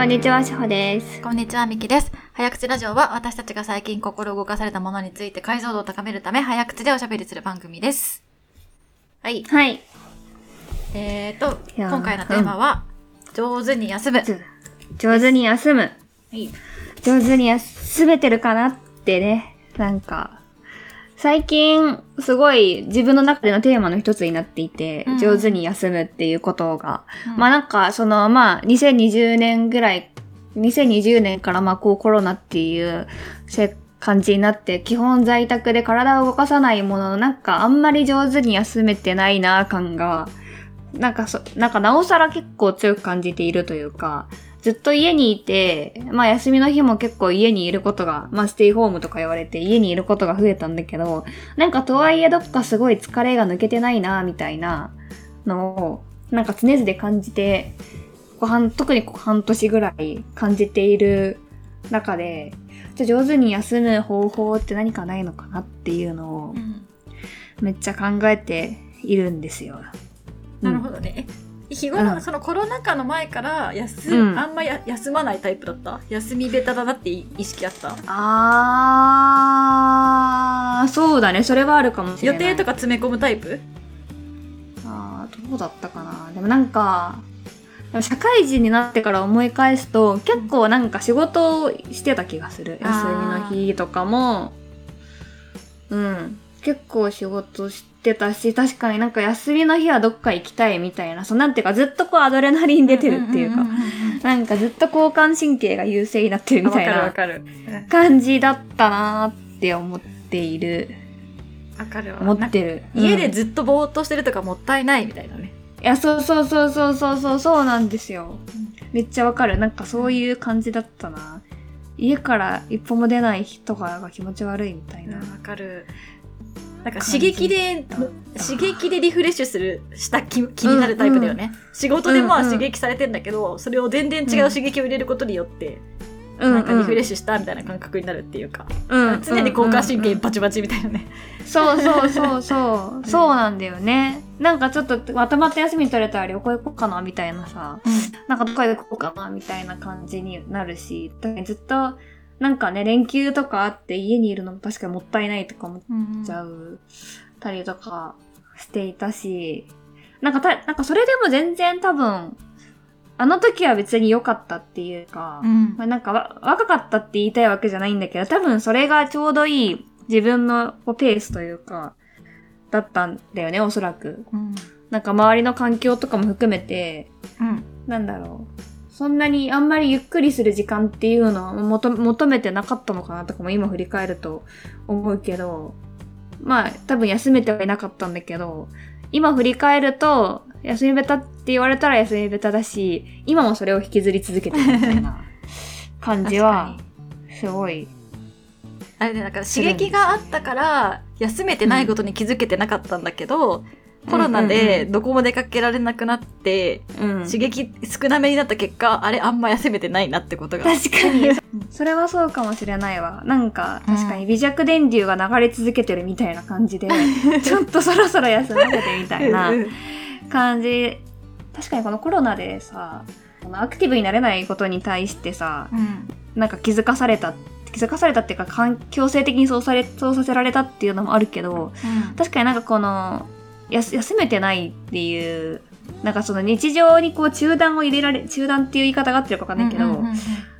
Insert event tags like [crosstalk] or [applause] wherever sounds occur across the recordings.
こんにちは、しほです。こんにちは、みきです。早口ラジオは私たちが最近心動かされたものについて解像度を高めるため早口でおしゃべりする番組です。はい。はい。えーと、今回のテーマは、上手に休む。上手に休む。はい。上手に休めてるかなってね。なんか、最近、すごい自分の中でのテーマの一つになっていて、うん上手に休むっていうことが。うんまあなんか、その、まあ、2020年ぐらい、2020年からまあこうコロナっていうせ感じになって、基本在宅で体を動かさないものの、なんかあんまり上手に休めてないな感が、なんかそ、なんかなおさら結構強く感じているというか、ずっと家にいて、まあ休みの日も結構家にいることが、まあステイホームとか言われて家にいることが増えたんだけど、なんかとはいえどっかすごい疲れが抜けてないな、みたいなのを、なんか常々感じて、ここ半特にここ半年ぐらい感じている中で、じゃあ上手に休む方法って何かないのかなっていうのをうんめっちゃ考えているんですよ。なるほどね。え日頃、うんそそのコロナ禍の前から休、うんあんまや休まないタイプだった？休みベタだなって意識あった？あー、そうだね。それはあるかもしれ予ない。定とか詰め込むタイプ？あーどうだったかな。でもなんか、社会人になってから思い返すと、結構なんか仕事をしてた気がする。休みの日とかも、うん。結構仕事してたし、確かになんか休みの日はどっか行きたいみたいな、そうなんていうかずっとこうアドレナリン出てるっていうかん、んんうんなんかずっと交感神経が優勢になってるみたいなわかるわか感じだったなーって思っている。る。わかるわ。思ってる。うん家でずっとぼーっとしてるとかもったいないみたいなね。いや、そうそうそうそうそうそう、そうなんですよ。めっちゃわかる。なんかそういう感じだったな。家から一歩も出ない人が気持ち悪いみたいな。わかる。なんか刺激で、刺激でリフレッシュする、した気気になるタイプだよね。仕事でまあうんうん刺激されてんだけど、それを全然違う刺激を入れることによって、うんなんかリフレッシシュしたみたいな感覚になるっていうか、ュ、うん、常に交感神経うんバチバチみたいなね。そうそうそうそう。[laughs] そうなんだよね。なんかちょっとまとまった休み取れたら旅行行こうかなみたいなさ。なんかどこ行こうかなみたいな感じになるし、ずっとなんかね、連休とかあって家にいるのも確かにもったいないとか思っうんちゃうたりとかしていたし、なんかた、なんかそれでも全然多分、あの時は別に良かったっていうか、うんまあ、なんかわ若かったって言いたいわけじゃないんだけど、多分それがちょうどいい自分のペースというか、だったんだよね、おそらく。うんなんか周りの環境とかも含めて、うんなんだろう。そんなにあんまりゆっくりする時間っていうのを求求めてなかったのかなとかも今振り返ると思うけど、まあ多分休めてはいなかったんだけど、今振り返ると、休みベタって言われたら休みベタだし、今もそれを引きずり続けてるみたいな [laughs] 感じは、すごい。あれね、なんか刺激があったから、休めてないことに気づけてなかったんだけど、コロナでどこも出かけられなくなって、うん。刺激少なめになった結果、あれあんま休めてないなってことが。確かに。[laughs] それはそうかもしれないわ。なんか、確かに微弱電流が流れ続けてるみたいな感じで、[laughs] ちょっとそろそろ休ませてみたいなうん感じ。確かにこのコロナでさ、このアクティブになれないことに対してさ、うんなんか気づかされた、気づかされたっていうか、環強制的にそうされ、そうさせられたっていうのもあるけど、確かになんかこの、休めてないっていう、なんかその日常にこう中断を入れられ、中断っていう言い方があってるかわかんないけど、うんうんうんうん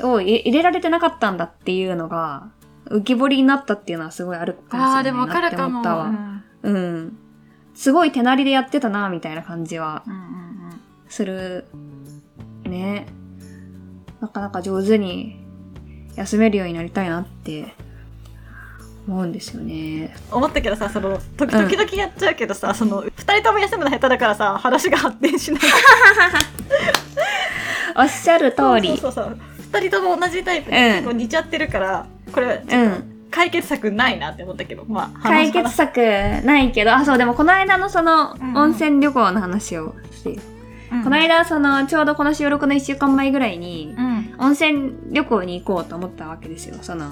を入れられてなかったんだっていうのが、浮き彫りになったっていうのはすごいあるかもああ、でしれないなっても分かるかも。思ったわ。うんうん。すごい手なりでやってたな、みたいな感じはうんうんする。ね。なかなか上手に休めるようになりたいなって思うんですよね。思ったけどさ、その、時々々やっちゃうけどさ、その、二人とも休むの下手だからさ、話が発展しない。[laughs] おっしゃる通り。そうそうそう。二人とも同じタイプで、うん似ちゃってるから、これ、ちょっとうん。解決策ないなって思ったけど、まあ、話解決策ないけど、あ、そう、でもこの間のそのうんうん温泉旅行の話をして、うんこの間そのちょうどこの収録の1週間前ぐらいに、うん。温泉旅行に行こうと思ったわけですよ。その、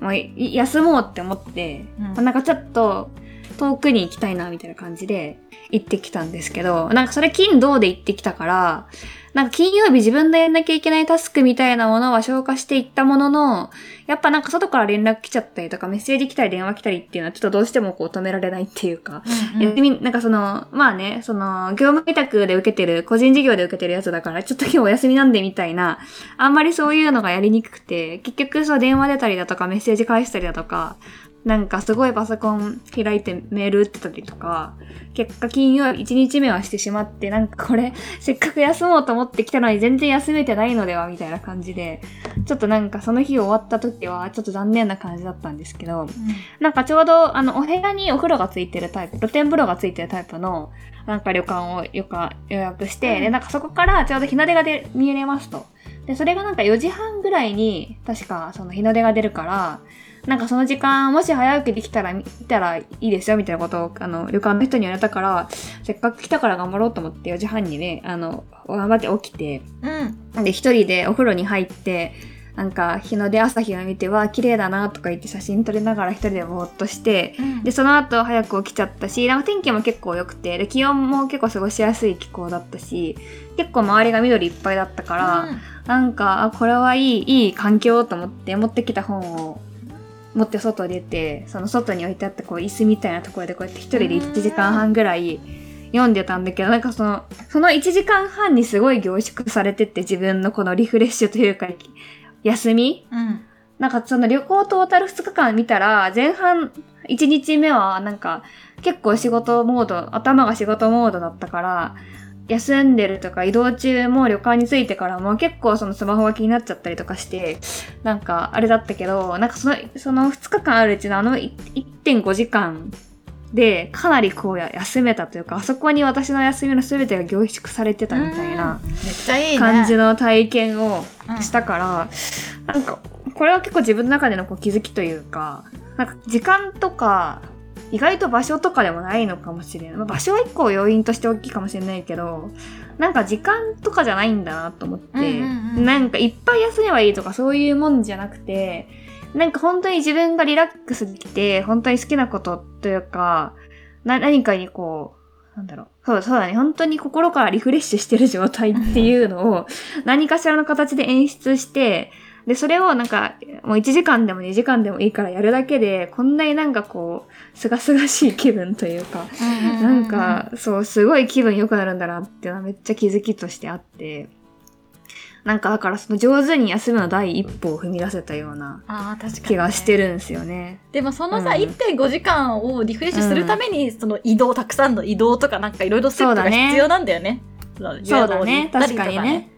もうい休もうって思って、うんなんかちょっと遠くに行きたいなみたいな感じで行ってきたんですけど、なんかそれ金土で行ってきたから、なんか金曜日自分でやんなきゃいけないタスクみたいなものは消化していったものの、やっぱなんか外から連絡来ちゃったりとか、メッセージ来たり電話来たりっていうのはちょっとどうしてもこう止められないっていうか、うん休み、なんかその、まあね、その、業務委託で受けてる、個人事業で受けてるやつだから、ちょっと今日お休みなんでみたいな、あんまりそういうのがやりにくくて、結局そう電話出たりだとか、メッセージ返したりだとか、なんかすごいパソコン開いてメール打ってたりとか、結果金曜日1日目はしてしまって、なんかこれ、[laughs] せっかく休もうと思ってきたのに全然休めてないのではみたいな感じで、ちょっとなんかその日終わった時はちょっと残念な感じだったんですけど、なんかちょうど、あの、お部屋にお風呂がついてるタイプ、露天風呂がついてるタイプの、なんか旅館を予約して、うんで、なんかそこからちょうど日の出がで見れますと。で、それがなんか4時半ぐらいに、確かその日の出が出るから、なんかその時間、もし早起きできたら見たらいいですよ、みたいなことを、あの、旅館の人に言われたから、せっかく来たから頑張ろうと思って4時半にね、あの、頑張って起きて、うん。で、一人でお風呂に入って、なんか日の出朝日を見て、わあ、綺麗だなとか言って写真撮りながら一人でぼーっとして、で、その後早く起きちゃったし、なんか天気も結構良くて、で、気温も結構過ごしやすい気候だったし、結構周りが緑いっぱいだったから、なんか、あ、これはいい、いい環境と思って持ってきた本を持って外出て、その外に置いてあったこう椅子みたいなところでこうやって一人で1時間半ぐらい読んでたんだけど、なんかその、その1時間半にすごい凝縮されてって自分のこのリフレッシュというか、休み？うん。なんかその旅行トータル2日間見たら、前半1日目はなんか結構仕事モード、頭が仕事モードだったから、休んでるとか移動中も旅館に着いてからも結構そのスマホが気になっちゃったりとかして、なんかあれだったけど、なんかその、その2日間あるうちのあのい1.5時間でかなりこうや休めたというか、あそこに私の休みの全てが凝縮されてたみたいな。めっちゃいいね。感じの体験をしたから、なんか、これは結構自分の中でのこう気づきというか、なんか時間とか、意外と場所とかでもないのかもしれない。まあ、場所は一個要因として大きいかもしれないけど、なんか時間とかじゃないんだなと思って、うんうんうんなんかいっぱい休めばいいとかそういうもんじゃなくて、なんか本当に自分がリラックスできて、本当に好きなことというか、な、何かにこう、なんだろう。そうだ、そうだね。本当に心からリフレッシュしてる状態っていうのを [laughs] 何かしらの形で演出して、で、それをなんか、もう1時間でも2時間でもいいからやるだけで、こんなになんかこう、すがすがしい気分というか、うんなんか、そう、すごい気分良くなるんだなっていうのはめっちゃ気づきとしてあって、なんかだからその上手に休むの第一歩を踏み出せたような。気がしてるんですよね。でもそのさ、うん1.5時間をリフレッシュするために、その移動、たくさんの移動とかなんかいろいろステップが必要なんだよね。そうだね。確かにね。。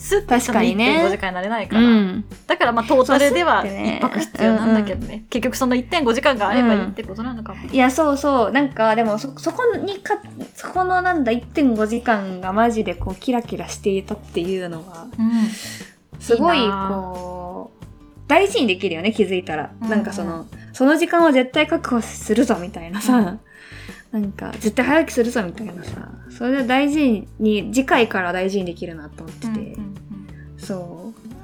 スッと確かにね1.5時間になれないかうら。ん。だからまあトータルではそうスッてね1泊必要なんだけどね。結局その1.5時間があればいいってことなのかも。いや、そうそう。なんか、でもそ、そこにか、そこのなんだ、1.5時間がマジでこう、キラキラしていたっていうのが、すごい、こう、大事にできるよね、気づいたら。うんなんかその、その時間を絶対確保するぞ、みたいなさ、なんか、絶対早起きするぞ、みたいなさ、それで大事に、次回から大事にできるなと思ってて、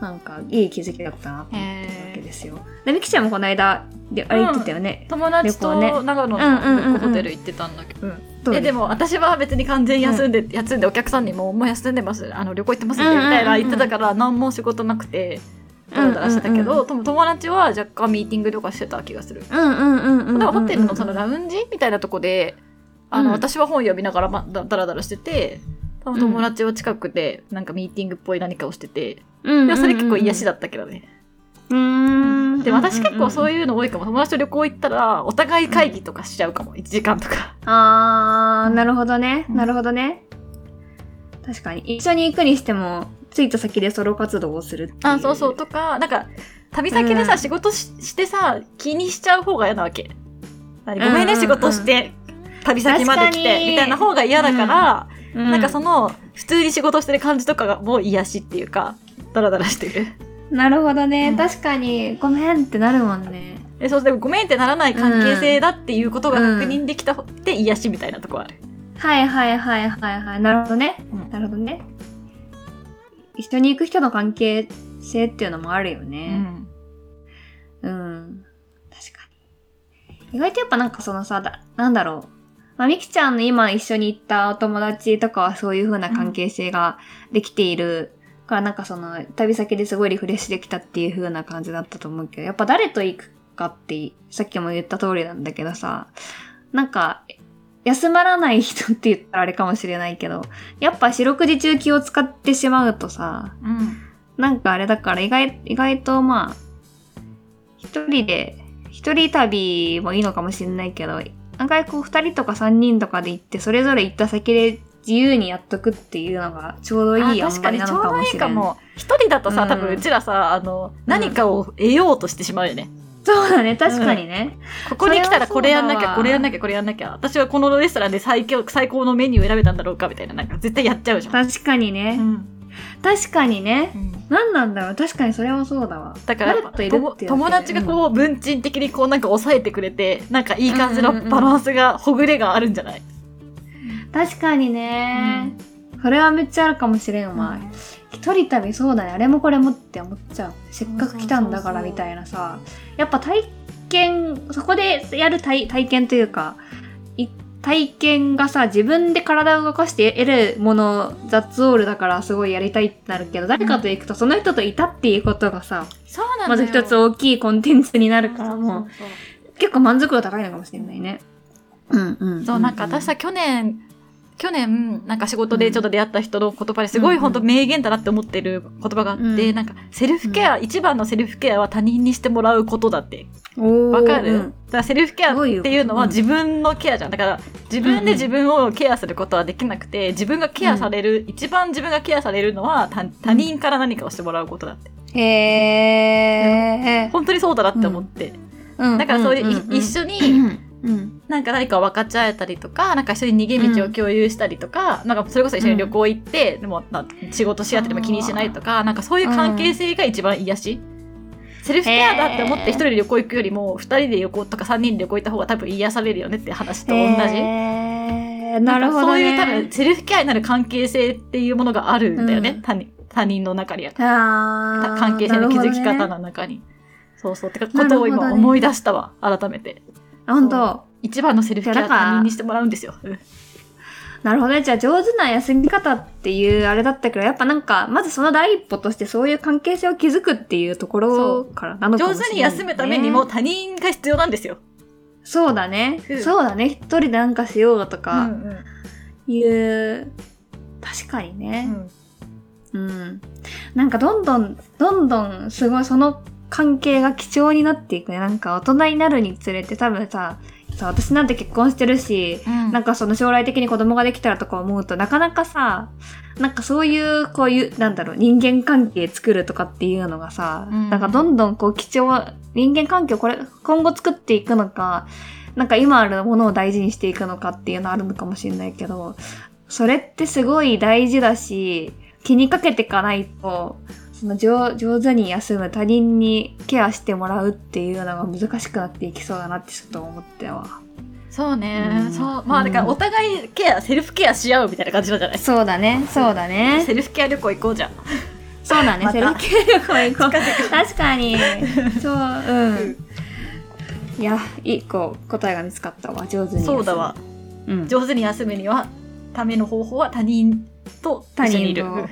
なんか、いい気づきだったなと思ってるわけへですよ。で、みきちゃんもこの間、であれ言ってたよね。友達と長野うんうんうんうん。のホテル行ってたんだけど。えでも私は別に完全に休んで、休んでお客さんにももう休んでます。あの旅行行ってますんでみうんうんうんうん。たいな言ってたから何も仕事なくてダラダラしてたけど、うんうんうん友達は若干ミーティングとかしてた気がする。うんうんうんホテルのそのラウンジみたいなとこで、あの、うん。私は本読みながら、ま、だだらだらしてて、多分友達は近くで、なんかミーティングっぽい何かをしてて、うんそれ結構癒しだったけどね。うーん。で、私結構そういう。の多いかも。友達と旅行行ったら、お互い会議とかしちゃうかも。1時間とか。あー、なるほどね。うんなるほどね。確かに。一緒に行くにしても、着いた先でソロ活動をするっていう。あ、そうそう。とか、なんか、旅先でさ、うん仕事ししてさ、気にしちゃう方が嫌なわけ。何ごめんね、仕事して、旅先まで来て、にみたいな方が嫌だから、うん、なんかその、普通に仕事してる感じとかがもう癒しっていうか、ダラダラしてる。なるほどね、うん確かに、ごめんってなるもんね。で、そうでもごめんってならない関係性だっていうことが確認できたって癒しみたいなとこある。はいはいはいはいはい。なるほどね。うんなるほどね。一緒に行く人の関係性っていうのもあるようね。ん。うん。確かに。意外とやっぱなんかそのさ、だなんだろう。まあ、みきちゃんの今一緒に行ったお友達とかはそういう風な関係性ができているから、なんかその、旅先ですごいリフレッシュできたっていう風な感じだったと思うけど、やっぱ誰と行くかって、さっきも言った通りなんだけどさ、なんか、休まらない人って言ったらあれかもしれないけど、やっぱ四六時中気を使ってしまうとさ、うん。なんかあれだから意外、意外とまあ、一人で、一人旅もいいのかもしれないけど、案外こう二人とか三人とかで行って、それぞれ行った先で自由にやっとくっていうのがちょうどいいあ塩確かにちょうどいい。いかも。一人だとさ、うん多分うちらさ、あの、何かを得ようとしてしまうよね。そうだね、確かにね。ここに来たらこれやんなきゃ、これやんなきゃ、これやんなきゃ。私はこのレストランで最強、最高のメニューを選べたんだろうかみたいな、なんか絶対やっちゃうじゃん。確かにね。うん確かにね。うん何なんだろう確かにそれはそうだわ。だから友達がこう文鎮的にこうなんか抑えてくれて、なんかいい感じのバランスが、ほぐれがあるんじゃない、確かにね、それはめっちゃあるかもしれんわ。一人旅そうだね。あれもこれもって思っちゃう。せっかく来たんだからみたいなさ。やっぱ体験、そこでやる体体験というか、い体験がさ、自分で体を動かして得るもの、雑オールだからすごいやりたいってなるけど、誰かと行くとその人といたっていうことがさ、そうなんまず一つ大きいコンテンツになるからもう結構満足度高いのかもしれないね。うんうん。そう、なんか私さ、去年、去年、なんか仕事でちょっと出会った人の言葉ですごい本当名言だなって思ってる言葉があって、うん。なんかセルフケア、一番のセルフケアは他人にしてもらうことだって。わかる、うん。だからセルフケアっていうのは自分のケアじゃん。だから自分で自分をケアすることはできなくて、自分がケアされる、一番自分がケアされるのは他他人から何かをしてもらうことだって。へー。本当にそうだなって思って。うん。だからそういう、一緒に、うん。なんか何かを分かち合えたりとか、なんか一緒に逃げ道を共有したりとか、なんかそれこそ一緒に旅行行って、でもな仕事し合ってでも気にしないとか、なんかそういう関係性が一番癒し？セルフケアだって思って一人で旅行行くよりも、二人で旅行とか三人で旅行行った方が多分癒されるよねって話と同じ？なるほどんかそういう多ね分。セルフケアになる関係性っていうものがあるんだよね。うん他人他人の中には。あー関係性の築き方の中に。そうそう。ってかことを今思い出したわ。改めて。本当一番のセルフケア他人にしてもらうんですよ。うんなるほどね。じゃあ上手な休み方っていうあれだったけど、やっぱなんか、まずその第一歩としてそういう関係性を築くっていうところからなのかもしれない、上手に休むためにも他人が必要なんですよ。そうだね。うんそうだね。一人でなんかしようとうかんいう、確かにうね。んうん。なんかどんどん、どんどんすごいその関係が貴重になっていくね。なんか大人になるにつれて多分さ、さ私なんて結婚してるし、うんなんかその将来的に子供ができたらとか思うとなかなかさ、なんかそういうこういう、なんだろう、人間関係作るとかっていうのがさ、うんなんかどんどんこう貴重、人間関係をこれ、今後作っていくのか、なんか今あるものを大事にしていくのかっていうのあるのかもしれないけど、それってすごい大事だし、気にかけていかないと、その上上手に休む他人にケアしてもらうっていうのが難しくなっていきそうだなってちょっと思ったわ。そうね、うんそう。まあだからお互いケア、セルフケアし合うみたいな感じなんじゃない？そうだね、そうだね。セルフケア旅行行こうじゃん。そうだね、またセルフケア旅行行こう。[laughs] 確かに。そう、うん。いや、一個答えが見つかったわ、上手に。そうだわ。。うん。上手に休むには、ための方法は他人と一緒にいる。他人と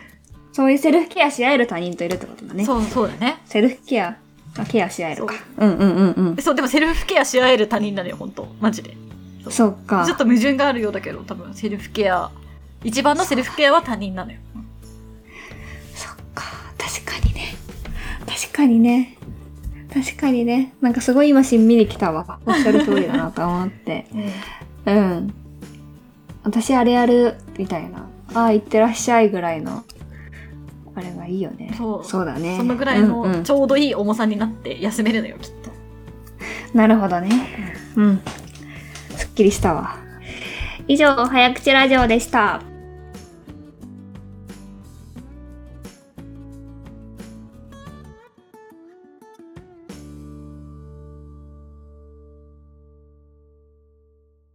そういうセルフケアし合える他人といるってことだね。そう、そうだね。セルフケア、あケアし合えるか。うんうんうんうん。そう、でもセルフケアし合える他人なのよ、本当マジで。そっかちょっ。と矛盾があるようだけど、多分セルフケア、一番のセルフケアは他人なのよ。そっか。確かにね。確かにね。確かにね。なんかすごい今しんみりきたわ。おっしゃる通りだなと思って。[laughs] うん。私あれやる、みたいな。ああ、行ってらっしゃいぐらいの、あれがいいよね。そうだね。そのぐらいうんうんのちょうどいい重さになって休めるのよ、きっと。なるほどね。うん。すっきりしたわ。以上、早口ラジオでした。